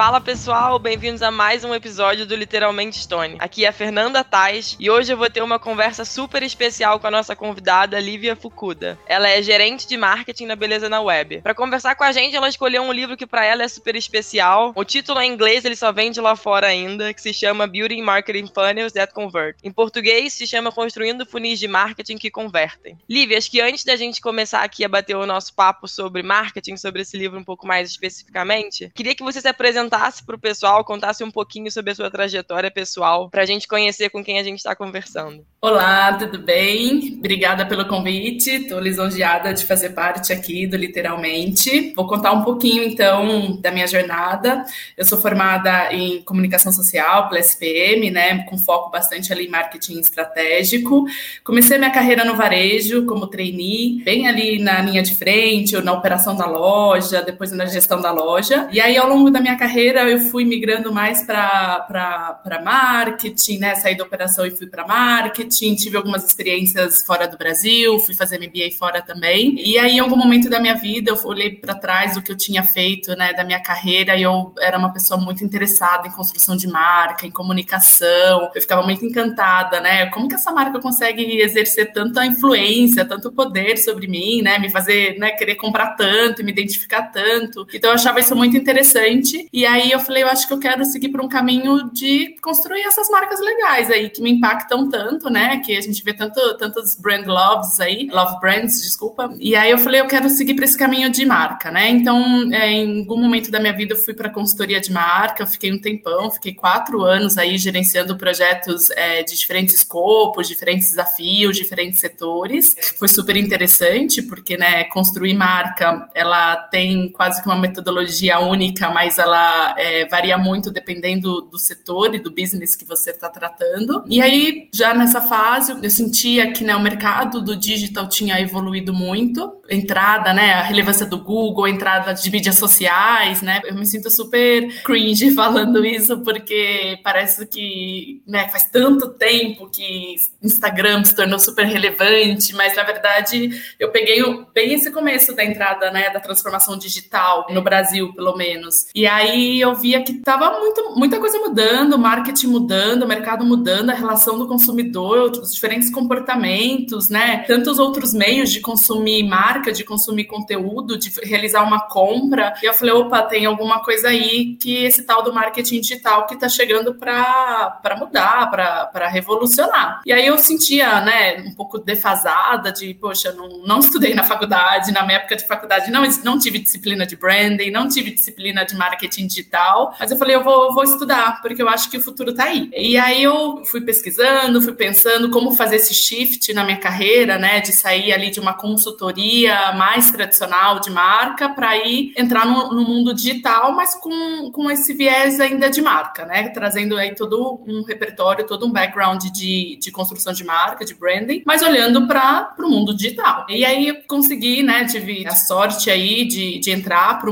Fala pessoal, bem-vindos a mais um episódio do Literalmente Stone. Aqui é a Fernanda Tais e hoje eu vou ter uma conversa super especial com a nossa convidada Lívia Fukuda. Ela é gerente de marketing na Beleza na Web. Para conversar com a gente, ela escolheu um livro que para ela é super especial. O título em inglês, ele só vende lá fora ainda, que se chama Building Marketing Funnels That Convert. Em português, se chama Construindo Funis de Marketing que Convertem. Lívia, acho que antes da gente começar aqui a bater o nosso papo sobre marketing, sobre esse livro um pouco mais especificamente, queria que você se apresentasse contasse para o pessoal, contasse um pouquinho sobre a sua trajetória pessoal, para a gente conhecer com quem a gente está conversando. Olá, tudo bem? Obrigada pelo convite. Estou lisonjeada de fazer parte aqui do Literalmente. Vou contar um pouquinho, então, da minha jornada. Eu sou formada em comunicação social pela SPM, né, com foco bastante ali em marketing estratégico. Comecei minha carreira no varejo como trainee, bem ali na linha de frente, ou na operação da loja, depois na gestão da loja. E aí, ao longo da minha carreira, carreira eu fui migrando mais para marketing, né? Saí da operação e fui para marketing, tive algumas experiências fora do Brasil, fui fazer MBA fora também. E aí, em algum momento da minha vida, eu olhei para trás do que eu tinha feito, né, da minha carreira, e eu era uma pessoa muito interessada em construção de marca, em comunicação. Eu ficava muito encantada, né? Como que essa marca consegue exercer tanta influência, tanto poder sobre mim, né? Me fazer, né, querer comprar tanto, me identificar tanto. Então eu achava isso muito interessante. E aí eu falei, eu acho que eu quero seguir por um caminho de construir essas marcas legais aí, que me impactam tanto, né? Que a gente vê tanto, tantos brand loves aí, love brands, desculpa. E aí eu falei, eu quero seguir para esse caminho de marca, né? Então, é, em algum momento da minha vida, eu fui para consultoria de marca, eu fiquei um tempão, fiquei quatro anos aí gerenciando projetos é, de diferentes escopos, diferentes desafios, diferentes setores. Foi super interessante, porque, né, construir marca, ela tem quase que uma metodologia única, mas ela é, varia muito dependendo do setor e do business que você está tratando. E aí, já nessa fase, eu sentia que né, o mercado do digital tinha evoluído muito. Entrada, né, a relevância do Google, entrada de mídias sociais, né? Eu me sinto super cringe falando isso, porque parece que né, faz tanto tempo que Instagram se tornou super relevante, mas na verdade eu peguei bem esse começo da entrada, né, da transformação digital no Brasil, pelo menos. E aí eu via que estava muita coisa mudando, o marketing mudando, o mercado mudando, a relação do consumidor, os diferentes comportamentos, né? Tantos outros meios de consumir marca, de consumir conteúdo, de realizar uma compra. E eu falei, opa, tem alguma coisa aí que esse tal do marketing digital que está chegando para mudar, para revolucionar. E aí eu sentia, né, um pouco defasada de, poxa, não, não estudei na faculdade, na minha época de faculdade não, não tive disciplina de branding, não tive disciplina de marketing digital mas eu falei, eu vou, vou estudar, porque eu acho que o futuro tá aí. E aí eu fui pesquisando, fui pensando como fazer esse shift na minha carreira, né, de sair ali de uma consultoria mais tradicional de marca para ir entrar no, no, mundo digital, mas com, com esse viés ainda de marca, né, trazendo aí todo um repertório, todo um background de, de construção de marca, de branding, mas olhando para o mundo digital. E aí eu consegui, né, tive a sorte aí de, de entrar para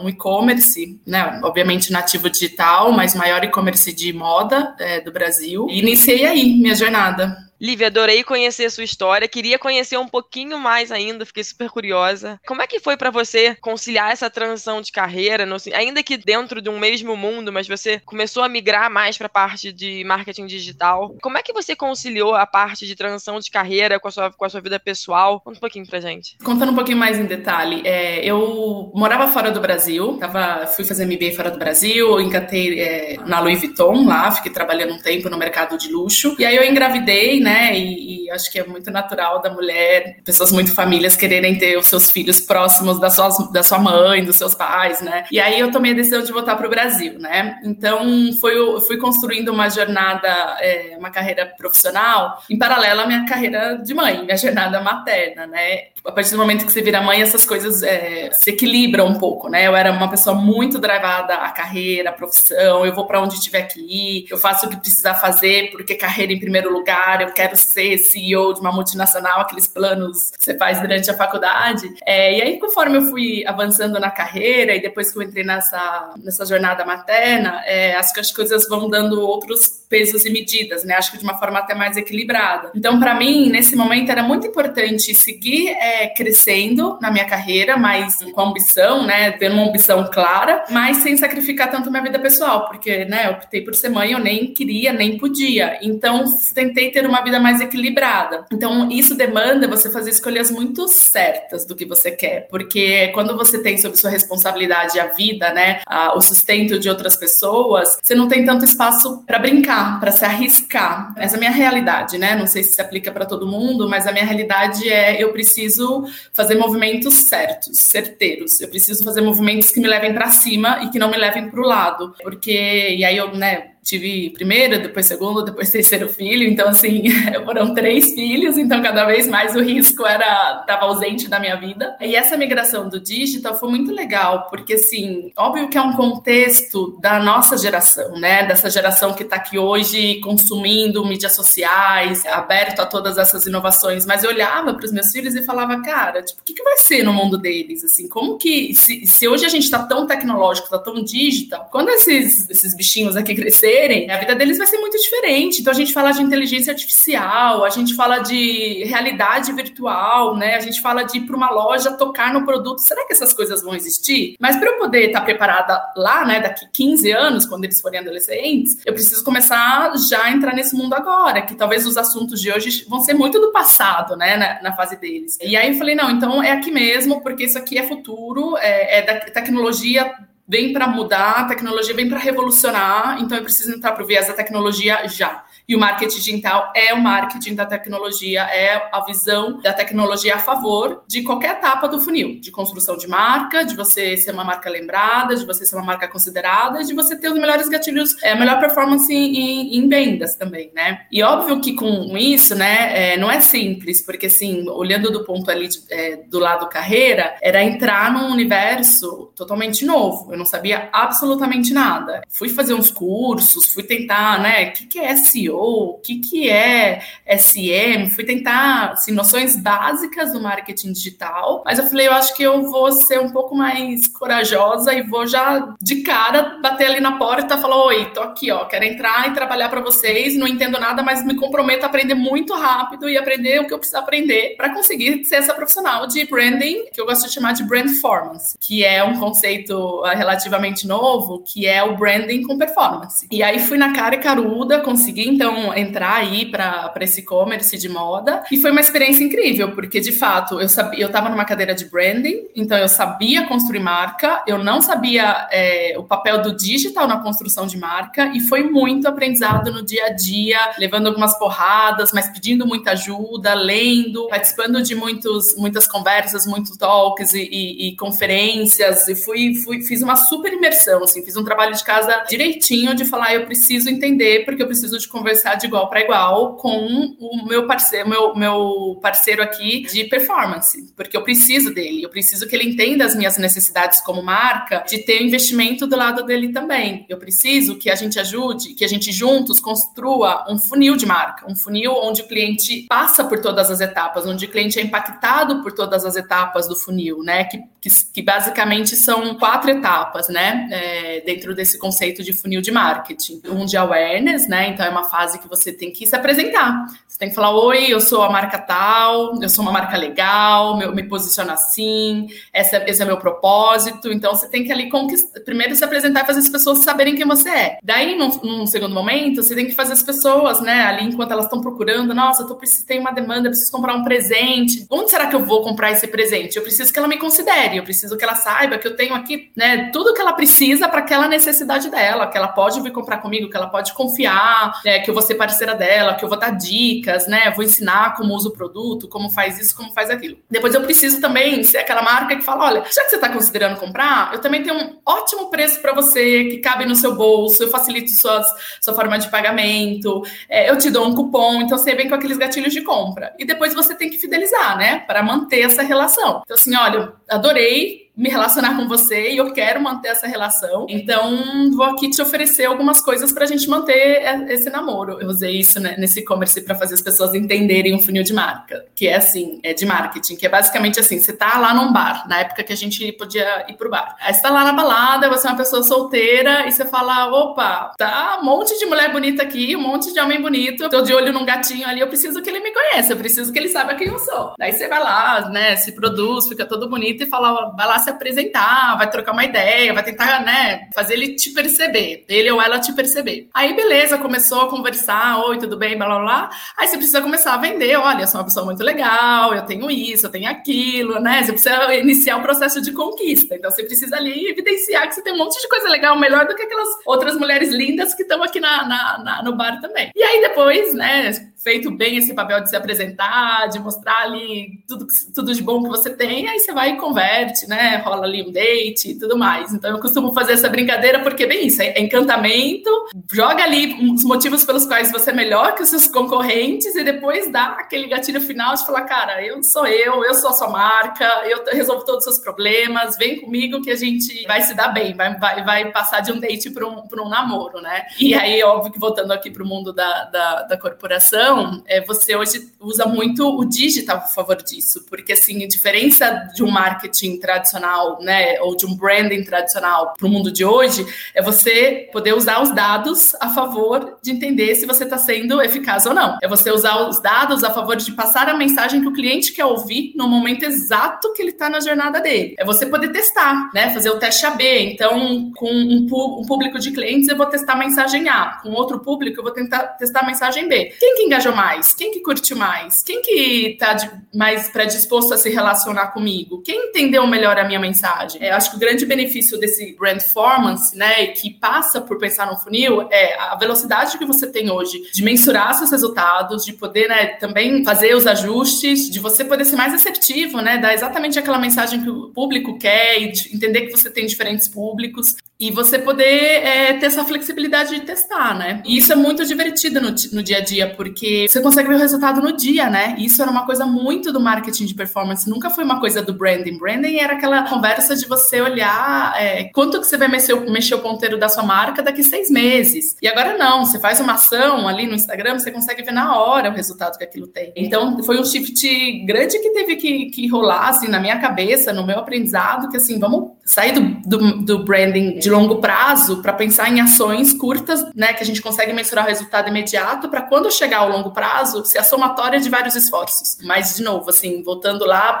um e-commerce, né, obviamente nativo digital, mas maior e-commerce de moda é, do Brasil. E iniciei aí minha jornada. Lívia, adorei conhecer a sua história. Queria conhecer um pouquinho mais ainda, fiquei super curiosa. Como é que foi para você conciliar essa transição de carreira, no, ainda que dentro de um mesmo mundo, mas você começou a migrar mais para a parte de marketing digital? Como é que você conciliou a parte de transição de carreira com a sua, com a sua vida pessoal? Conta um pouquinho pra gente. Contando um pouquinho mais em detalhe, é, eu morava fora do Brasil, tava, fui fazer MBA fora do Brasil, encantei é, na Louis Vuitton lá, fiquei trabalhando um tempo no mercado de luxo. E aí eu engravidei, né? Né? E, e, acho que é muito natural da mulher, pessoas muito famílias quererem ter os seus filhos próximos da, suas, da sua mãe, dos seus pais, né? E aí eu tomei a decisão de voltar para o Brasil, né? Então foi, fui construindo uma jornada, é, uma carreira profissional em paralelo à minha carreira de mãe, minha jornada materna, né? A partir do momento que você vira mãe, essas coisas é, se equilibram um pouco, né? Eu era uma pessoa muito drivada à carreira, à profissão, eu vou para onde tiver que ir, eu faço o que precisar fazer, porque carreira em primeiro lugar, eu quero ser CEO de uma multinacional, aqueles planos que você faz durante a faculdade. É, e aí, conforme eu fui avançando na carreira e depois que eu entrei nessa, nessa jornada materna, é, as, as coisas vão dando outros pesos e medidas, né? Acho que de uma forma até mais equilibrada. Então, para mim, nesse momento era muito importante seguir é, crescendo na minha carreira, mas com ambição, né? Tendo uma ambição clara, mas sem sacrificar tanto minha vida pessoal, porque, né? Eu optei por ser mãe, eu nem queria, nem podia. Então, tentei ter uma vida mais equilibrada. Então, isso demanda você fazer escolhas muito certas do que você quer, porque quando você tem sob sua responsabilidade a vida, né? A, o sustento de outras pessoas, você não tem tanto espaço para brincar, para se arriscar. Essa é a minha realidade, né? Não sei se se aplica para todo mundo, mas a minha realidade é eu preciso fazer movimentos certos, certeiros. Eu preciso fazer movimentos que me levem para cima e que não me levem para o lado, porque e aí eu, né, tive primeiro, depois segundo, depois terceiro filho, então assim, foram três filhos, então cada vez mais o risco era estava ausente da minha vida. E essa migração do digital foi muito legal, porque assim, óbvio que é um contexto da nossa geração, né? Dessa geração que está aqui hoje consumindo mídias sociais, aberto a todas essas inovações, mas eu olhava para os meus filhos e falava, cara, tipo, o que, que vai ser no mundo deles? Assim, como que se, se hoje a gente está tão tecnológico, está tão digital, quando esses, esses bichinhos aqui crescerem a vida deles vai ser muito diferente. Então a gente fala de inteligência artificial, a gente fala de realidade virtual, né? A gente fala de ir para uma loja tocar no produto. Será que essas coisas vão existir? Mas para eu poder estar preparada lá, né, daqui 15 anos, quando eles forem adolescentes, eu preciso começar já a entrar nesse mundo agora, que talvez os assuntos de hoje vão ser muito do passado, né, na, na fase deles. E aí eu falei, não, então é aqui mesmo, porque isso aqui é futuro, é, é da tecnologia vem para mudar, a tecnologia vem para revolucionar, então eu preciso entrar para o viés da tecnologia já. E o marketing digital é o marketing da tecnologia, é a visão da tecnologia a favor de qualquer etapa do funil, de construção de marca, de você ser uma marca lembrada, de você ser uma marca considerada, de você ter os melhores gatilhos, é, melhor performance em, em vendas também, né? E óbvio que com isso, né, é, não é simples, porque assim, olhando do ponto ali de, é, do lado carreira, era entrar num universo totalmente novo. Eu não sabia absolutamente nada. Fui fazer uns cursos, fui tentar, né, o que, que é SEO? O que, que é SM, fui tentar assim, noções básicas do marketing digital, mas eu falei, eu acho que eu vou ser um pouco mais corajosa e vou já de cara bater ali na porta e falar: Oi, tô aqui, ó, quero entrar e trabalhar para vocês, não entendo nada, mas me comprometo a aprender muito rápido e aprender o que eu preciso aprender para conseguir ser essa profissional de branding, que eu gosto de chamar de brand performance, que é um conceito ah, relativamente novo, que é o branding com performance. E aí fui na cara e caruda, consegui então entrar aí para esse e-commerce de moda. E foi uma experiência incrível, porque de fato eu sabia, eu estava numa cadeira de branding, então eu sabia construir marca, eu não sabia é, o papel do digital na construção de marca e foi muito aprendizado no dia a dia, levando algumas porradas, mas pedindo muita ajuda, lendo, participando de muitos, muitas conversas, muitos talks e, e, e conferências e fui, fui, fiz uma super imersão, assim, fiz um trabalho de casa direitinho de falar eu preciso entender porque eu preciso de conversar conversar de igual para igual com o meu parceiro, meu, meu parceiro aqui de performance, porque eu preciso dele, eu preciso que ele entenda as minhas necessidades como marca, de ter investimento do lado dele também. Eu preciso que a gente ajude, que a gente juntos construa um funil de marca, um funil onde o cliente passa por todas as etapas, onde o cliente é impactado por todas as etapas do funil, né? Que, que, que basicamente são quatro etapas, né? É, dentro desse conceito de funil de marketing. Um de awareness, né? Então é uma fase fase que você tem que se apresentar. Você tem que falar: Oi, eu sou a marca tal, eu sou uma marca legal, meu, me posiciono assim, essa, esse é meu propósito. Então você tem que ali conquistar, primeiro se apresentar e fazer as pessoas saberem quem você é. Daí, num, num segundo momento, você tem que fazer as pessoas, né, ali enquanto elas estão procurando: Nossa, eu tô, tenho uma demanda, preciso comprar um presente. Onde será que eu vou comprar esse presente? Eu preciso que ela me considere, eu preciso que ela saiba que eu tenho aqui, né, tudo que ela precisa para aquela necessidade dela, que ela pode vir comprar comigo, que ela pode confiar, né, que eu vou ser parceira dela, que eu vou dar dicas, né? Vou ensinar como usa o produto, como faz isso, como faz aquilo. Depois eu preciso também ser aquela marca que fala: olha, já que você está considerando comprar, eu também tenho um ótimo preço para você, que cabe no seu bolso, eu facilito suas, sua forma de pagamento, é, eu te dou um cupom, então você vem com aqueles gatilhos de compra. E depois você tem que fidelizar, né? Para manter essa relação. Então, assim, olha, adorei me relacionar com você e eu quero manter essa relação. Então, vou aqui te oferecer algumas coisas para a gente manter esse namoro. Eu usei isso né, nesse e-commerce para fazer as pessoas entenderem um funil de marca, que é assim, é de marketing, que é basicamente assim, você tá lá num bar, na época que a gente podia ir pro bar. Aí você tá lá na balada, você é uma pessoa solteira e você fala, opa, tá um monte de mulher bonita aqui, um monte de homem bonito, tô de olho num gatinho ali, eu preciso que ele me conheça, eu preciso que ele saiba quem eu sou. Daí você vai lá, né, se produz, fica todo bonito e fala, vai lá se apresentar, vai trocar uma ideia, vai tentar, né, fazer ele te perceber, ele ou ela te perceber. Aí, beleza, começou a conversar, oi, tudo bem, blá, blá, blá. Aí você precisa começar a vender, olha, eu sou uma pessoa muito legal, eu tenho isso, eu tenho aquilo, né? Você precisa iniciar o processo de conquista. Então, você precisa ali evidenciar que você tem um monte de coisa legal, melhor do que aquelas outras mulheres lindas que estão aqui na, na, na, no bar também. E aí, depois, né, feito bem esse papel de se apresentar, de mostrar ali tudo, tudo de bom que você tem, aí você vai e converte, né? Rola ali um date e tudo mais. Então eu costumo fazer essa brincadeira porque, bem, isso é encantamento, joga ali os motivos pelos quais você é melhor que os seus concorrentes e depois dá aquele gatilho final de falar, cara, eu sou eu, eu sou a sua marca, eu resolvo todos os seus problemas, vem comigo que a gente vai se dar bem, vai, vai, vai passar de um date para um, um namoro, né? E aí, óbvio que voltando aqui para o mundo da, da, da corporação, então, é, você hoje usa muito o digital a favor disso, porque assim, a diferença de um marketing tradicional, né, ou de um branding tradicional para o mundo de hoje, é você poder usar os dados a favor de entender se você está sendo eficaz ou não. É você usar os dados a favor de passar a mensagem que o cliente quer ouvir no momento exato que ele está na jornada dele. É você poder testar, né, fazer o teste AB. Então, com um, um público de clientes, eu vou testar a mensagem A. Com outro público, eu vou tentar testar a mensagem B. Quem que engajou mais? Quem que curte mais? Quem que tá mais predisposto a se relacionar comigo? Quem entendeu melhor a minha mensagem? É, acho que o grande benefício desse brand performance, né, que passa por pensar no funil, é a velocidade que você tem hoje de mensurar seus resultados, de poder, né, também fazer os ajustes, de você poder ser mais assertivo, né, dar exatamente aquela mensagem que o público quer e entender que você tem diferentes públicos e você poder é, ter essa flexibilidade de testar, né? E isso é muito divertido no, no dia a dia, porque você consegue ver o resultado no dia, né? Isso era uma coisa muito do marketing de performance, nunca foi uma coisa do branding. Branding era aquela conversa de você olhar é, quanto que você vai mexer, mexer o ponteiro da sua marca daqui seis meses. E agora não, você faz uma ação ali no Instagram, você consegue ver na hora o resultado que aquilo tem. Então, foi um shift grande que teve que, que rolar, assim, na minha cabeça, no meu aprendizado, que assim, vamos sair do, do, do branding de longo prazo para pensar em ações curtas, né, que a gente consegue mensurar o resultado imediato para quando chegar ao longo prazo ser a somatória de vários esforços. Mas, de novo, assim, voltando lá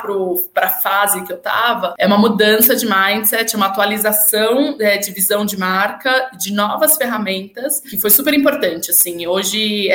para a fase que eu estava, é uma mudança de mindset, uma atualização é, de visão de marca, de novas ferramentas, que foi super importante, assim. Hoje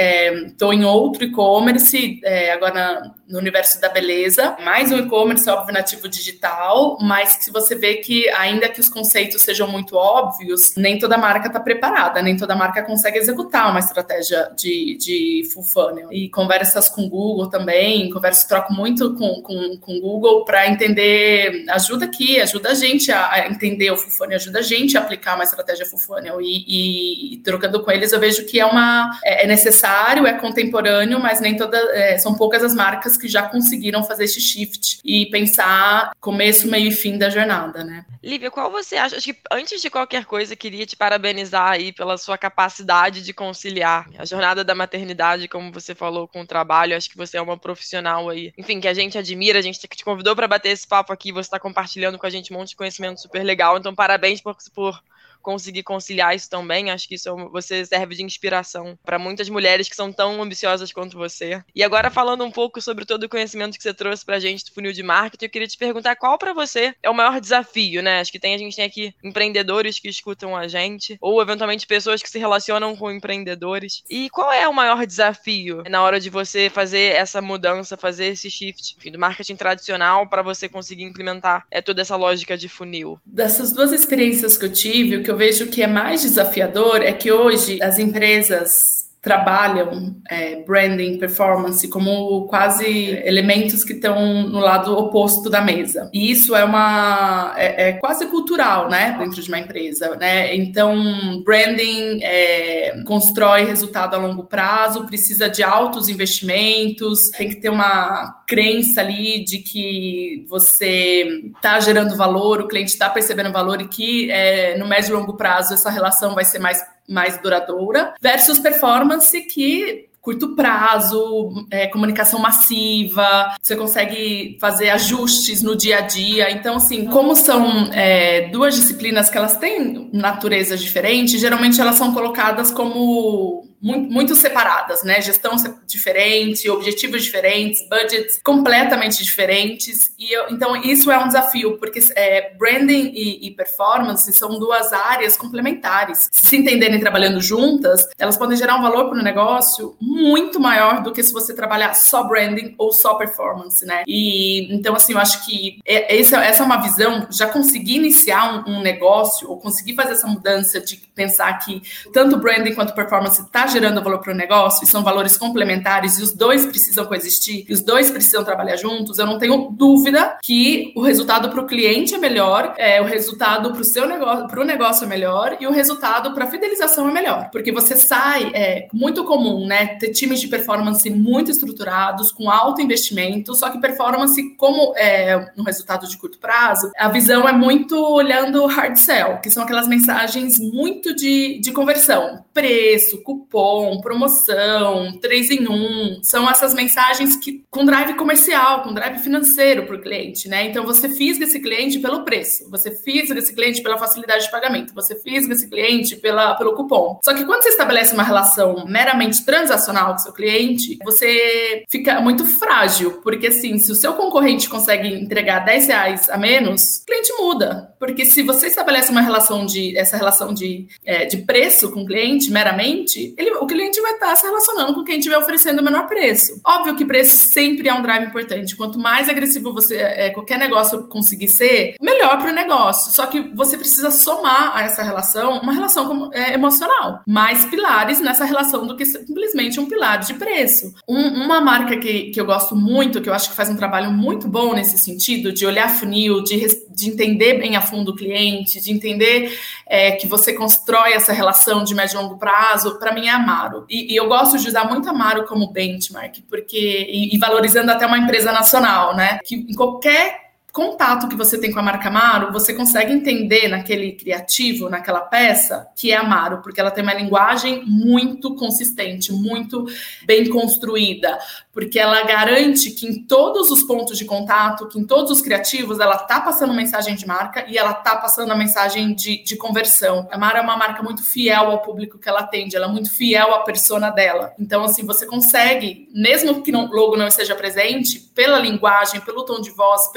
estou é, em outro e-commerce, é, agora no universo da beleza, mais um e-commerce, óbvio, nativo digital, mas se você vê que, ainda que os conceitos sejam muito óbvios, nem toda marca está preparada, nem toda marca consegue executar uma estratégia de, de full funnel. E conversas com Google também, converso, troco muito com, com, com Google para entender, ajuda aqui, ajuda a gente a, a, entender o full funnel, ajuda a gente a aplicar uma estratégia full funnel. E, e, e trocando com eles, eu vejo que é uma é, é necessário, é contemporâneo, mas nem toda, é, são poucas as marcas que já conseguiram fazer esse shift e pensar começo, meio e fim da jornada, né? Lívia, qual você acha? Acho que antes de qualquer coisa, queria te parabenizar aí pela sua capacidade de conciliar a jornada da maternidade, como você falou, com o trabalho. Acho que você é uma profissional aí, enfim, que a gente admira, a gente te convidou para bater esse papo aqui, você está compartilhando com a gente um monte de conhecimento super legal. Então, parabéns por, por conseguir conciliar isso também. Acho que isso é você serve de inspiração para muitas mulheres que são tão ambiciosas quanto você. E agora falando um pouco sobre todo o conhecimento que você trouxe para a gente do funil de marketing, eu queria te perguntar qual para você é o maior desafio, né? Acho que tem a gente tem aqui empreendedores que escutam a gente ou eventualmente pessoas que se relacionam com empreendedores. E qual é o maior desafio na hora de você fazer essa mudança, fazer esse shift enfim, do marketing tradicional para você conseguir implementar é toda essa lógica de funil? Dessas duas experiências que eu tive, o que eu eu vejo que é mais desafiador é que hoje as empresas trabalham é, branding, performance como quase elementos que estão no lado oposto da mesa. E isso é uma é, é quase cultural, né, dentro de uma empresa, né? Então, branding é, constrói resultado a longo prazo, precisa de altos investimentos, tem que ter uma crença ali de que você está gerando valor, o cliente está percebendo valor e que é, no médio e longo prazo essa relação vai ser mais mais duradoura, versus performance que curto prazo, é, comunicação massiva, você consegue fazer ajustes no dia a dia. Então, assim, como são é, duas disciplinas que elas têm naturezas diferentes, geralmente elas são colocadas como muito, muito separadas, né? Gestão diferente, objetivos diferentes, budgets completamente diferentes. E eu, então isso é um desafio, porque é, branding e, e, performance são duas áreas complementares. Se se entenderem trabalhando juntas, elas podem gerar um valor para o negócio muito maior do que se você trabalhar só branding ou só performance, né? E então assim, eu acho que é, essa, essa é uma visão. Já conseguir iniciar um, um negócio ou conseguir fazer essa mudança de pensar que tanto branding quanto performance está gerando valor para o negócio e são valores complementares e os dois precisam coexistir e os dois precisam trabalhar juntos, eu não tenho dúvida que o resultado para o cliente é melhor, é, o resultado para o seu negócio, para o negócio é melhor e o resultado para a fidelização é melhor, porque você sai, é muito comum, né, ter times de performance muito estruturados, com alto investimento, só que performance, como é um resultado de curto prazo, a visão é muito olhando hard sell, que são aquelas mensagens muito de, de conversão, preço, cupom, promoção, três em um, são essas mensagens que com drive comercial, com drive financeiro para o cliente, né? Então você fisga esse cliente pelo preço, você fisga esse cliente pela facilidade de pagamento, você fisga esse cliente pela, pelo cupom. Só que quando você estabelece uma relação meramente transacional com seu cliente, você fica muito frágil, porque assim, se o seu concorrente consegue entregar 10 reais a menos, o cliente muda. Porque se você estabelece uma relação de essa relação de, é, de preço com o cliente meramente, ele, o cliente vai estar se relacionando com quem estiver oferecendo o menor preço. Óbvio que preço sempre é um drive importante. Quanto mais agressivo você é, qualquer negócio conseguir ser, melhor para o negócio. Só que você precisa somar a essa relação uma relação é, emocional, mais pilares nessa relação do que simplesmente um pilar de preço. Um, uma marca que, que eu gosto muito, que eu acho que faz um trabalho muito bom nesse sentido, de olhar funil, de, de entender bem a fundo o cliente, de entender é, que você constrói essa relação de médio e longo prazo, para mim é Amaro. E, e, eu gosto de usar muito Amaro como benchmark, porque e, e valorizando até uma empresa nacional, né? Que em qualquer contato que você tem com a marca Amaro, você consegue entender naquele criativo, naquela peça, que é Amaro, porque ela tem uma linguagem muito consistente, muito bem construída, porque ela garante que em todos os pontos de contato, que em todos os criativos, ela tá passando mensagem de marca e ela tá passando a mensagem de, de conversão. A Amaro é uma marca muito fiel ao público que ela atende, ela é muito fiel à persona dela. Então, assim, você consegue, mesmo que o logo não esteja presente, pela linguagem, pelo tom de voz,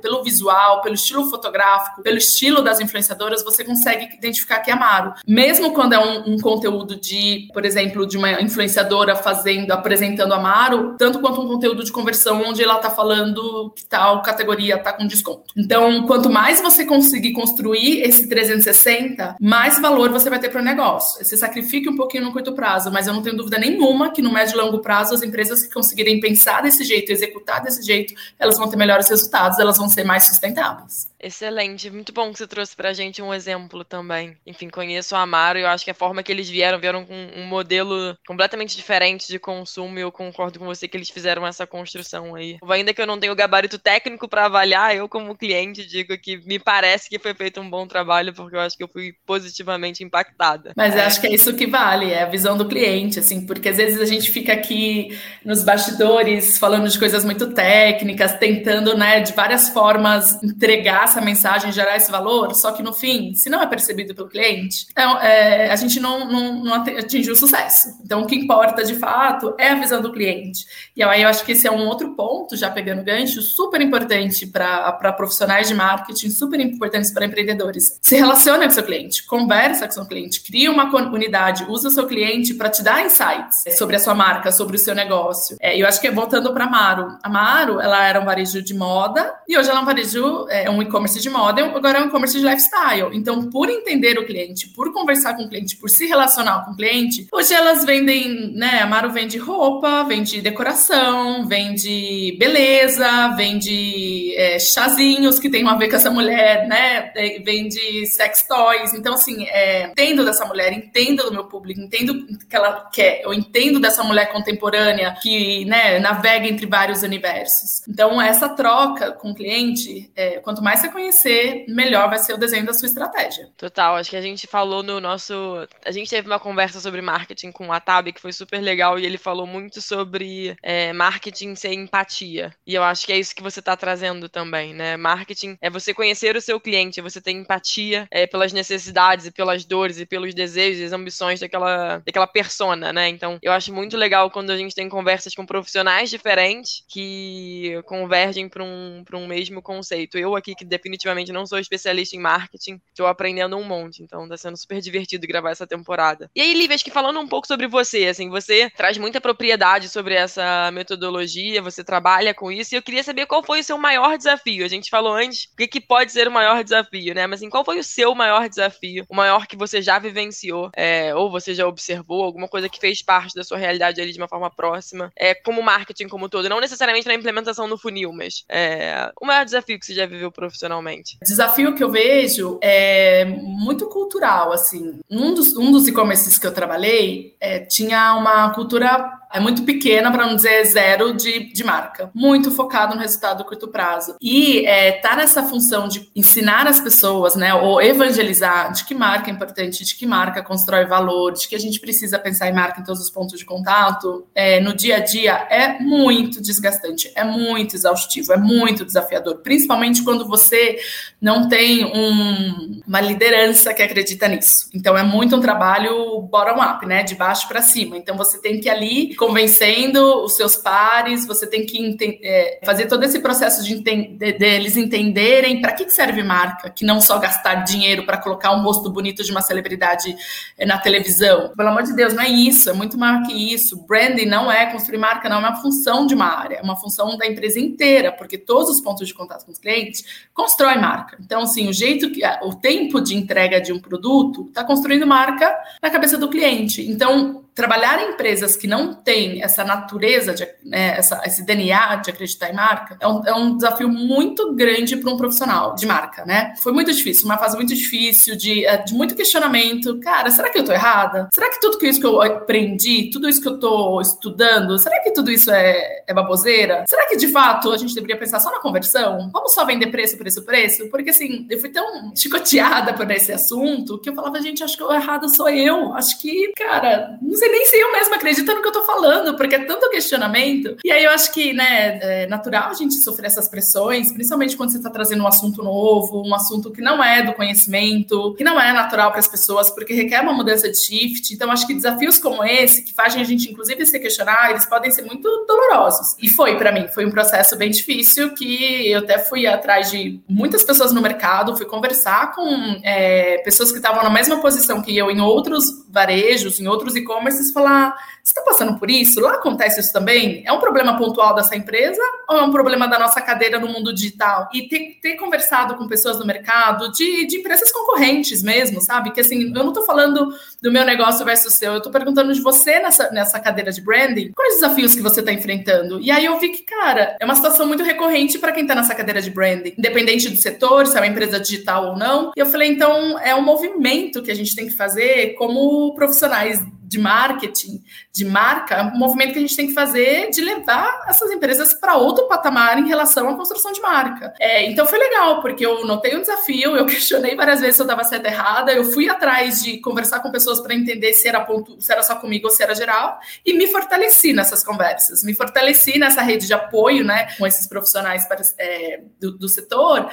pelo visual, pelo estilo fotográfico, pelo estilo das influenciadoras, você consegue identificar que é Amaro. Mesmo quando é um, um conteúdo de, por exemplo, de uma influenciadora fazendo, apresentando Amaro, tanto quanto um conteúdo de conversão onde ela está falando que tal categoria está com desconto. Então, quanto mais você conseguir construir esse 360, mais valor você vai ter para o negócio. Você sacrifica um pouquinho no curto prazo, mas eu não tenho dúvida nenhuma que no médio e longo prazo as empresas que conseguirem pensar desse jeito, executar desse jeito, elas vão ter melhores resultados, elas vão ser mais sustentáveis. Excelente, muito bom que você trouxe pra gente um exemplo também. Enfim, conheço o Amaro e eu acho que a forma que eles vieram, vieram com um modelo completamente diferente de consumo e eu concordo com você que eles fizeram essa construção aí. Ainda que eu não tenha o gabarito técnico para avaliar, eu como cliente digo que me parece que foi feito um bom trabalho porque eu acho que eu fui positivamente impactada. Mas eu acho que é isso que vale, é a visão do cliente, assim, porque às vezes a gente fica aqui nos bastidores falando de coisas muito técnicas, tentando, né, de várias formas entregar essa mensagem, gerar esse valor, só que no fim, se não é percebido pelo cliente, é, é, a gente não, não, não atingiu o sucesso. Então, o que importa de fato é a visão do cliente. E aí eu acho que esse é um outro ponto, já pegando gancho, super importante para profissionais de marketing, super importante para empreendedores. Se relaciona com seu cliente, conversa com seu cliente, cria uma comunidade, usa o seu cliente para te dar insights sobre a sua marca, sobre o seu negócio. É, eu acho que voltando para Amaro. Amaro, ela era um varejo de moda e hoje a Lamparejo é um e-commerce de moda, agora é um e-commerce de lifestyle. Então, por entender o cliente, por conversar com o cliente, por se relacionar com o cliente, hoje elas vendem, né? A Maru vende roupa, vende decoração, vende beleza, vende é, chazinhos que tem uma ver com essa mulher, né? É, vende sex toys. Então, assim, é, entendo dessa mulher, entendo do meu público, entendo o que ela quer, eu entendo dessa mulher contemporânea que, né, navega entre vários universos. Então, essa troca com cliente, é, quanto mais você conhecer, melhor vai ser o desenho da sua estratégia. Total, acho que a gente falou no nosso. A gente teve uma conversa sobre marketing com o Atabi, que foi super legal, e ele falou muito sobre é, marketing ser empatia. E eu acho que é isso que você está trazendo também, né? Marketing é você conhecer o seu cliente, você ter empatia é, pelas necessidades e pelas dores e pelos desejos e as ambições daquela, daquela persona, né? Então, eu acho muito legal quando a gente tem conversas com profissionais diferentes que convergem para um, um mesmo conceito. Eu aqui, que definitivamente não sou especialista em marketing, estou aprendendo um monte, então está sendo super divertido gravar essa temporada. E aí, Lívia, acho que falando um pouco sobre você, assim, você traz muita propriedade sobre essa metodologia, você trabalha com isso, e eu queria saber qual foi o seu maior desafio. A gente falou antes o que, que pode ser o maior desafio, né? Mas assim, qual foi o seu maior desafio, o maior que você já vivenciou, é, ou você já observou, alguma coisa que fez parte da sua realidade ali de uma forma próxima, é, como marketing como todo, não necessariamente na implementação no funil, mas é, o maior desafio que você já viveu profissionalmente? Desafio que eu vejo é muito cultural, assim. Um dos, um dos e-commerces que eu trabalhei é, tinha uma cultura é muito pequena, para não dizer zero, de, de marca. Muito focado no resultado do curto prazo. E é, tá nessa função de ensinar as pessoas, né, ou evangelizar de que marca é importante, de que marca constrói valor, de que a gente precisa pensar em marca em todos os pontos de contato, é, no dia a dia, é muito desgastante, é muito exaustivo, é muito desafiador, principalmente quando você não tem um, uma liderança que acredita nisso. Então, é muito um trabalho bottom-up, né, de baixo para cima. Então, você tem que ali convencendo os seus pares, você tem que é, fazer todo esse processo de, de, de eles entenderem para que serve marca, que não só gastar dinheiro para colocar um rosto bonito de uma celebridade é, na televisão. Pelo amor de Deus, não é isso, é muito mais que isso. Branding não é construir marca, não é uma função de uma área, é uma função da empresa inteira, porque todos os pontos de contato com os clientes constroem marca. Então, assim, o jeito que o tempo de entrega de um produto está construindo marca na cabeça do cliente. Então, trabalhar em empresas que não têm essa natureza, de, né, essa, esse DNA de acreditar em marca, é um, é um desafio muito grande para um profissional de marca, né? Foi muito difícil, uma fase muito difícil, de, é, de muito questionamento. Cara, será que eu tô errada? Será que tudo isso que eu aprendi, tudo isso que eu tô estudando, será que tudo isso é, é baboseira? Será que de fato a gente deveria pensar só na conversão? Vamos só vender preço, preço, preço? Porque assim, eu fui tão chicoteada por esse assunto que eu falava, gente, acho que o errado sou eu. Acho que, cara, não sei sei nem se eu mesma acredito no que eu tô falando, porque é tanto questionamento. E aí eu acho que, né, é natural a gente sofrer essas pressões, principalmente quando você tá trazendo um assunto novo, um assunto que não é do conhecimento, que não é natural para as pessoas, porque requer uma mudança de shift. Então, acho que desafios como esse, que fazem a gente, inclusive, se questionar, eles podem ser muito dolorosos. E foi para mim, foi um processo bem difícil que eu até fui atrás de muitas pessoas no mercado, fui conversar com é, pessoas que estavam na mesma posição que eu em outros varejos, em outros e-commerce vezes falar: você está passando por isso? Lá acontece isso também? É um problema pontual dessa empresa ou é um problema da nossa cadeira no mundo digital? E ter, ter conversado com pessoas no mercado, de, de empresas concorrentes mesmo, sabe? Que assim, eu não estou falando do meu negócio versus seu, eu estou perguntando de você nessa, nessa cadeira de branding, quais os desafios que você está enfrentando? E aí eu vi que, cara, é uma situação muito recorrente para quem está nessa cadeira de branding, independente do setor, se é uma empresa digital ou não. E eu falei, então, é um movimento que a gente tem que fazer como profissionais de marketing, de marca, um movimento que a gente tem que fazer de levar essas empresas para outro patamar em relação à construção de marca. É, então foi legal, porque eu notei um desafio, eu questionei várias vezes se eu estava certa ou errada, eu fui atrás de conversar com pessoas para entender se era, ponto, se era só comigo ou se era geral, e me fortaleci nessas conversas, me fortaleci nessa rede de apoio né, com esses profissionais para, é, do, do setor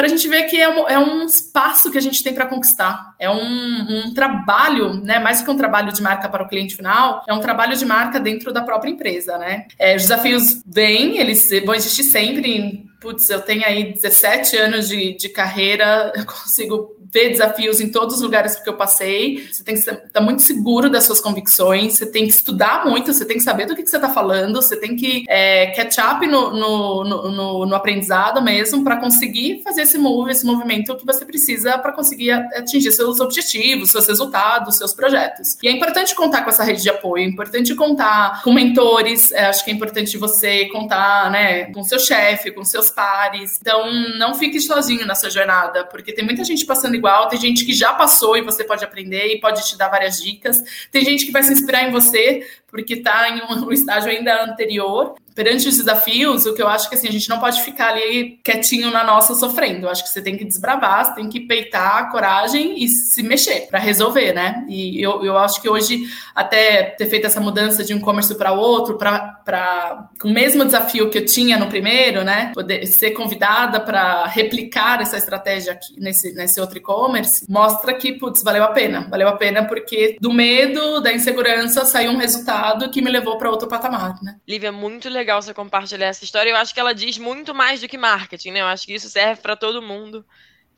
para a gente ver que é um, é um, espaço que a gente tem para conquistar. É um, um, trabalho, né? Mais que um trabalho de marca para o cliente final, é um trabalho de marca dentro da própria empresa, né? É, os desafios vêm, eles vão existir sempre. Putz, eu tenho aí 17 anos de, de carreira, eu consigo ver desafios em todos os lugares que eu passei, você tem que estar tá muito seguro das suas convicções, você tem que estudar muito, você tem que saber do que, que você está falando, você tem que é, catch up no, no, no, no aprendizado mesmo para conseguir fazer esse move, esse movimento que você precisa para conseguir atingir seus objetivos, seus resultados, seus projetos. E é importante contar com essa rede de apoio, é importante contar com mentores, é, acho que é importante você contar né, com seu chefe, com seus pares. Então, não fique sozinho nessa jornada, porque tem muita gente passando igual, tem gente que já passou e você pode aprender e pode te dar várias dicas. Tem gente que vai se inspirar em você porque está em um estágio ainda anterior perante os desafios, o que eu acho que assim, a gente não pode ficar ali quietinho na nossa sofrendo. Eu acho que você tem que desbravar, você tem que peitar a coragem e se mexer para resolver, né? E eu, eu acho que hoje, até ter feito essa mudança de um comércio para outro, para o mesmo desafio que eu tinha no primeiro, né? Poder ser convidada para replicar essa estratégia aqui nesse, nesse outro e-commerce, mostra que, putz, valeu a pena. Valeu a pena porque do medo, da insegurança, saiu um resultado que me levou para outro patamar, né? Lívia, muito legal legal você compartilhar essa história. Eu acho que ela diz muito mais do que marketing, né? Eu acho que isso serve para todo mundo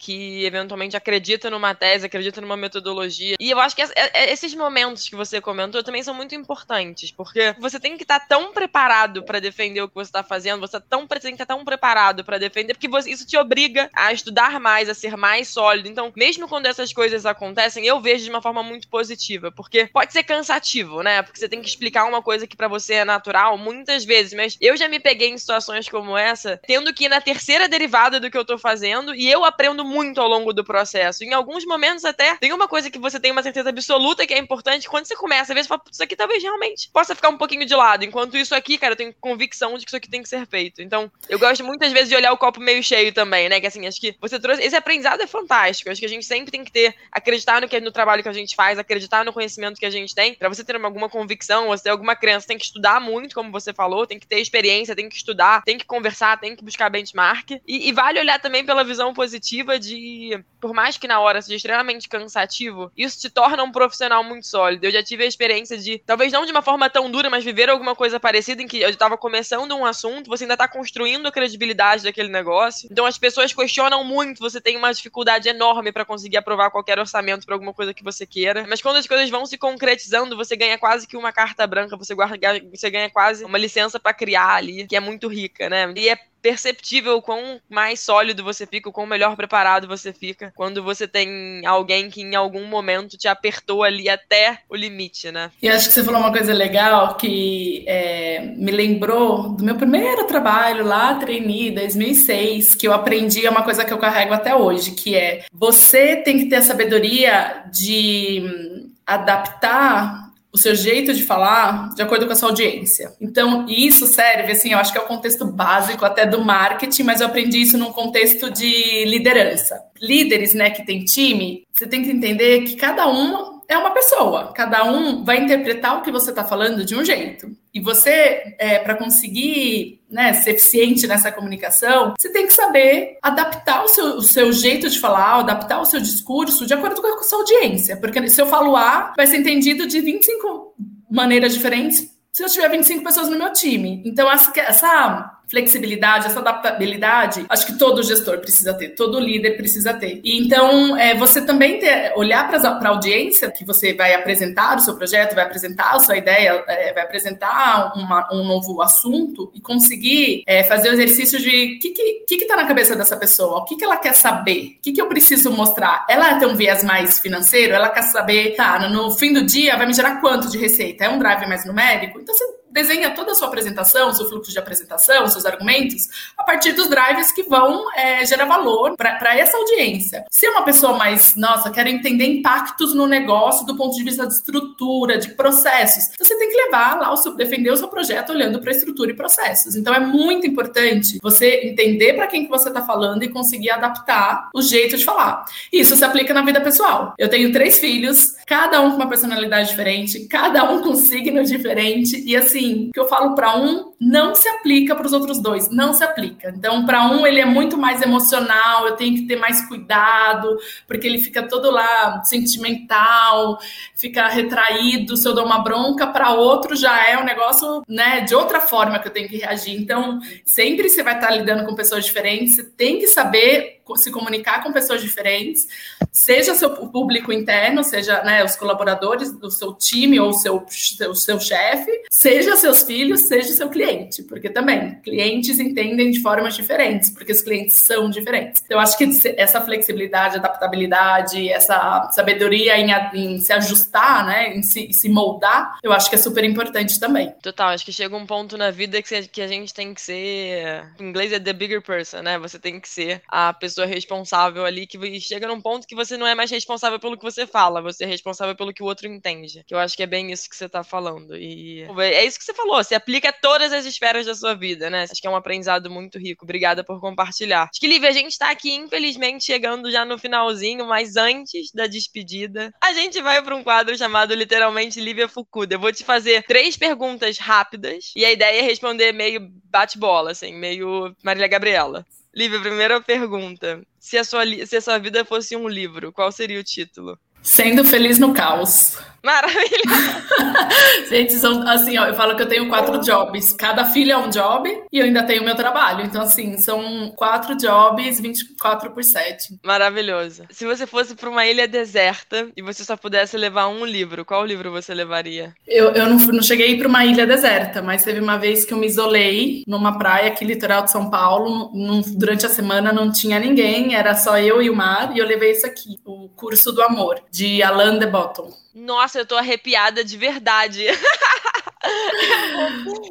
que eventualmente acredita numa tese, acredita numa metodologia. E eu acho que é, é, esses momentos que você comentou também são muito importantes, porque você tem que estar tão preparado para defender o que você está fazendo, você tá tão, tem que estar tão preparado para defender, porque você, isso te obriga a estudar mais, a ser mais sólido. Então, mesmo quando essas coisas acontecem, eu vejo de uma forma muito positiva, porque pode ser cansativo, né? Porque você tem que explicar uma coisa que para você é natural muitas vezes, mas eu já me peguei em situações como essa, tendo que ir na terceira derivada do que eu tô fazendo e eu aprendo muito ao longo do processo. Em alguns momentos, até, tem uma coisa que você tem uma certeza absoluta que é importante. Quando você começa, às vezes, você fala, isso aqui talvez realmente possa ficar um pouquinho de lado. Enquanto isso aqui, cara, eu tenho convicção de que isso aqui tem que ser feito. Então, eu gosto muitas vezes de olhar o copo meio cheio também, né? Que assim, acho que você trouxe. Esse aprendizado é fantástico. Acho que a gente sempre tem que ter, acreditar no, que, no trabalho que a gente faz, acreditar no conhecimento que a gente tem. Pra você ter alguma convicção, você ter alguma crença, tem que estudar muito, como você falou, tem que ter experiência, tem que estudar, tem que conversar, tem que buscar benchmark. E, e vale olhar também pela visão positiva de por mais que na hora seja extremamente cansativo, isso te torna um profissional muito sólido. Eu já tive a experiência de, talvez não de uma forma tão dura, mas viver alguma coisa parecida em que eu estava começando um assunto, você ainda está construindo a credibilidade daquele negócio. Então as pessoas questionam muito, você tem uma dificuldade enorme para conseguir aprovar qualquer orçamento para alguma coisa que você queira. Mas quando as coisas vão se concretizando, você ganha quase que uma carta branca, você, guarda, você ganha quase uma licença para criar ali, que é muito rica, né? E é perceptível o quão mais sólido você fica, o quão melhor preparado você fica quando você tem alguém que em algum momento te apertou ali até o limite, né? E acho que você falou uma coisa legal que é, me lembrou do meu primeiro trabalho lá, trainee, 2006, que eu aprendi é uma coisa que eu carrego até hoje, que é você tem que ter a sabedoria de adaptar o seu jeito de falar de acordo com a sua audiência. Então, isso serve, assim, eu acho que é o contexto básico até do marketing, mas eu aprendi isso num contexto de liderança. Líderes, né, que tem time, você tem que entender que cada um é uma pessoa. Cada um vai interpretar o que você está falando de um jeito. E você, é, para conseguir né, ser eficiente nessa comunicação, você tem que saber adaptar o seu, o seu jeito de falar, adaptar o seu discurso de acordo com a sua audiência. Porque se eu falo A, vai ser entendido de 25 maneiras diferentes se eu tiver 25 pessoas no meu time. Então, essa, essa flexibilidade, essa adaptabilidade, acho que todo gestor precisa ter, todo líder precisa ter. E então, é, você também ter, olhar para a audiência que você vai apresentar o seu projeto, vai apresentar a sua ideia, é, vai apresentar uma, um novo assunto e conseguir é, fazer o exercício de o que, que, que, tá na cabeça dessa pessoa, o que, que ela quer saber, o que, que eu preciso mostrar. Ela tem um viés mais financeiro, ela quer saber, tá, no fim do dia vai me gerar quanto de receita? É um drive mais numérico? Então, você desenha toda a sua apresentação, seu fluxo de apresentação, seus argumentos, a partir dos drivers que vão é, gerar valor para essa audiência. Se é uma pessoa mais, nossa, quero entender impactos no negócio do ponto de vista de estrutura, de processos, você tem que levar lá o seu, defender o seu projeto olhando para estrutura e processos. Então é muito importante você entender para quem que você está falando e conseguir adaptar o jeito de falar. Isso se aplica na vida pessoal. Eu tenho três filhos, cada um com uma personalidade diferente, cada um com um signo diferente, e assim, o que eu falo para um não se aplica para os outros dois, não se aplica. Então, para um, ele é muito mais emocional, eu tenho que ter mais cuidado, porque ele fica todo lá sentimental, fica retraído. Se eu dou uma bronca, para outro já é um negócio, né, de outra forma que eu tenho que reagir. Então, sempre você vai estar lidando com pessoas diferentes, você tem que saber se comunicar com pessoas diferentes, seja seu público interno, seja né, os colaboradores do seu time ou seu, seu, seu chefe, seja seus filhos, seja seu cliente, porque também clientes entendem de formas diferentes, porque os clientes são diferentes. Então, eu acho que essa flexibilidade, adaptabilidade, essa sabedoria em, em se ajustar, né, em se, se, moldar, eu acho que é super importante também. Total, acho que chega um ponto na vida que, que a gente tem que ser, em inglês é the bigger person, né? Você tem que ser a pessoa responsável ali que chega num ponto que você não é mais responsável pelo que você fala, você é responsável pelo que o outro entende. Que eu acho que é bem isso que você tá falando. E é isso que você falou, se aplica todas as esferas da sua vida, né? Acho que é um aprendizado muito rico. Obrigada por compartilhar. Acho que, Lívia, a gente tá aqui, infelizmente, chegando já no finalzinho, mas antes da despedida, a gente vai para um quadro chamado literalmente Lívia Fukuda. Eu vou te fazer três perguntas rápidas e a ideia é responder meio bate-bola, assim, meio Marília Gabriela. Lívia, primeira pergunta. Se a, sua, se a sua vida fosse um livro, qual seria o título? Sendo Feliz no Caos. Maravilha! Gente, são, assim, ó, eu falo que eu tenho quatro jobs. Cada filho é um job e eu ainda tenho meu trabalho. Então, assim, são quatro jobs, 24 por 7. Maravilhoso. Se você fosse para uma ilha deserta e você só pudesse levar um livro, qual livro você levaria? Eu, eu não, não cheguei para uma ilha deserta, mas teve uma vez que eu me isolei numa praia aqui, litoral de São Paulo. Num, durante a semana não tinha ninguém, era só eu e o mar, e eu levei isso aqui, o Curso do Amor, de Alain de Botton. Nossa, eu tô arrepiada de verdade.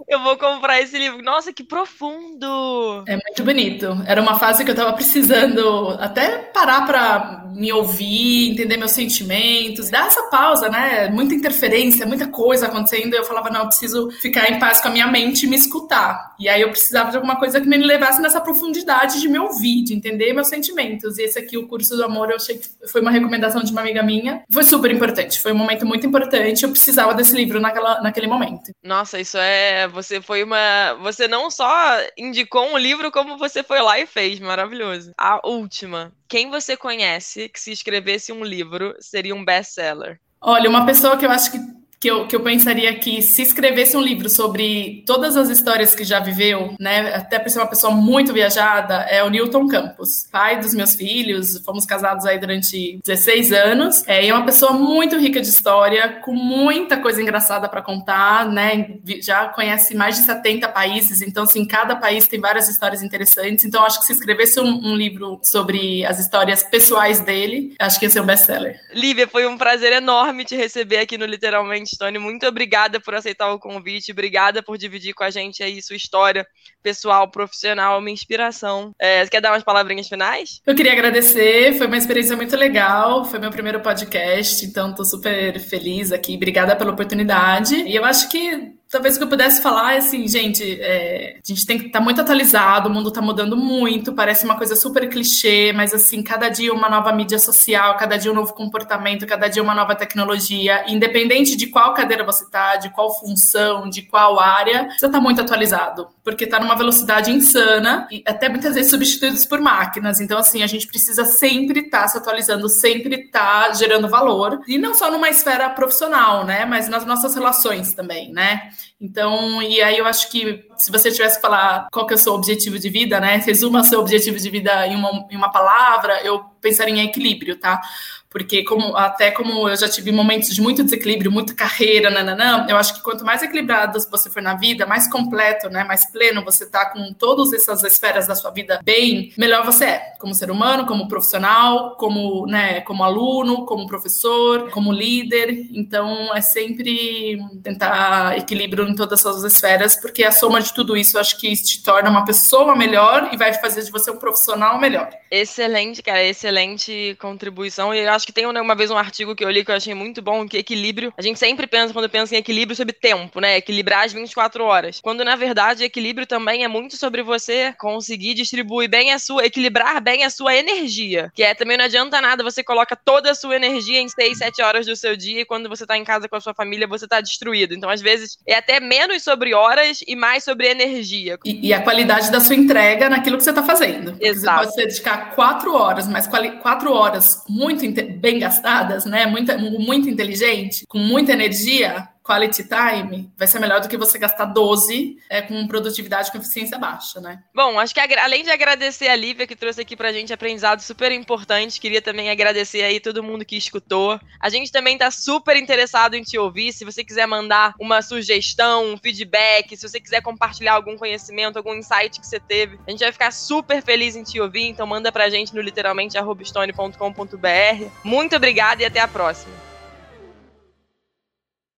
eu vou comprar esse livro. Nossa, que profundo! É muito bonito. Era uma fase que eu tava precisando até parar para me ouvir, entender meus sentimentos, dar essa pausa, né? Muita interferência, muita coisa acontecendo. Eu falava, não, eu preciso ficar em paz com a minha mente e me escutar. E aí eu precisava de alguma coisa que me levasse nessa profundidade de me ouvir, de entender meus sentimentos. E esse aqui, o curso do amor, eu achei que foi uma recomendação de uma amiga minha. Foi super importante. Foi um momento muito importante. Eu precisava desse livro naquela, naquele momento. Nossa, isso é. Você foi uma. Você não só indicou um livro, como você foi lá e fez. Maravilhoso. A última. Quem você conhece que se escrevesse um livro seria um best-seller? Olha, uma pessoa que eu acho que que eu, que eu pensaria que se escrevesse um livro sobre todas as histórias que já viveu, né, até por ser uma pessoa muito viajada, é o Newton Campos, pai dos meus filhos, fomos casados aí durante 16 anos, é, e é uma pessoa muito rica de história, com muita coisa engraçada para contar, né, já conhece mais de 70 países, então, assim, cada país tem várias histórias interessantes, então acho que se escrevesse um, um livro sobre as histórias pessoais dele, acho que ia ser um best-seller. Lívia, foi um prazer enorme te receber aqui no Literalmente Tony, muito obrigada por aceitar o convite, obrigada por dividir com a gente aí sua história pessoal, profissional, uma inspiração. É, quer dar umas palavrinhas finais? Eu queria agradecer, foi uma experiência muito legal, foi meu primeiro podcast, então estou super feliz aqui, obrigada pela oportunidade. E eu acho que talvez o que eu pudesse falar é assim, gente, é, a gente tem que estar tá muito atualizado, o mundo está mudando muito, parece uma coisa super clichê, mas assim, cada dia uma nova mídia social, cada dia um novo comportamento, cada dia uma nova tecnologia, independente de qual cadeira você está, de qual função, de qual área, você está muito atualizado, porque está numa velocidade insana e até muitas vezes substituídos por máquinas. Então, assim, a gente precisa sempre estar tá se atualizando, sempre estar tá gerando valor, e não só numa esfera profissional, né, mas nas nossas relações também, né? Então, e aí eu acho que se você tivesse que falar qual que é o seu objetivo de vida, né? Resuma seu objetivo de vida em uma, em uma palavra, eu pensaria em equilíbrio, tá? porque como até como eu já tive momentos de muito desequilíbrio, muita carreira, nananã, eu acho que quanto mais equilibrado você for na vida, mais completo, né, mais pleno você tá com todas essas esferas da sua vida bem, melhor você é, como ser humano, como profissional, como, né, como aluno, como professor, como líder. Então, é sempre tentar equilíbrio em todas as suas esferas, porque a soma de tudo isso, acho que te torna uma pessoa melhor e vai fazer de você um profissional melhor. Excelente, cara, excelente contribuição e eu acho acho que tem né, uma vez um artigo que eu li que eu achei muito bom, que equilíbrio. A gente sempre pensa, quando pensa em equilíbrio, sobre tempo, né? Equilibrar as 24 horas. Quando, na verdade, equilíbrio também é muito sobre você conseguir distribuir bem a sua, equilibrar bem a sua energia. Que é também não adianta nada, você coloca toda a sua energia em 6, 7 horas do seu dia e quando você tá em casa com a sua família, você tá destruído. Então, às vezes, é até menos sobre horas e mais sobre energia. E, e a qualidade da sua entrega naquilo que você está fazendo. Exato. Você pode dedicar quatro horas, mas quatro horas muito bem gastadas, né? Muito, muito inteligente, com muita energia, quality time vai ser melhor do que você gastar 12 é, com produtividade com eficiência baixa, né? Bom, acho que além de agradecer a Lívia que trouxe aqui pra gente aprendizado super importante, queria também agradecer aí todo mundo que escutou. A gente também tá super interessado em te ouvir. Se você quiser mandar uma sugestão, um feedback, se você quiser compartilhar algum conhecimento, algum insight que você teve, a gente vai ficar super feliz em te ouvir. Então manda pra gente no literalmente.stone.com.br. Muito obrigada e até a próxima.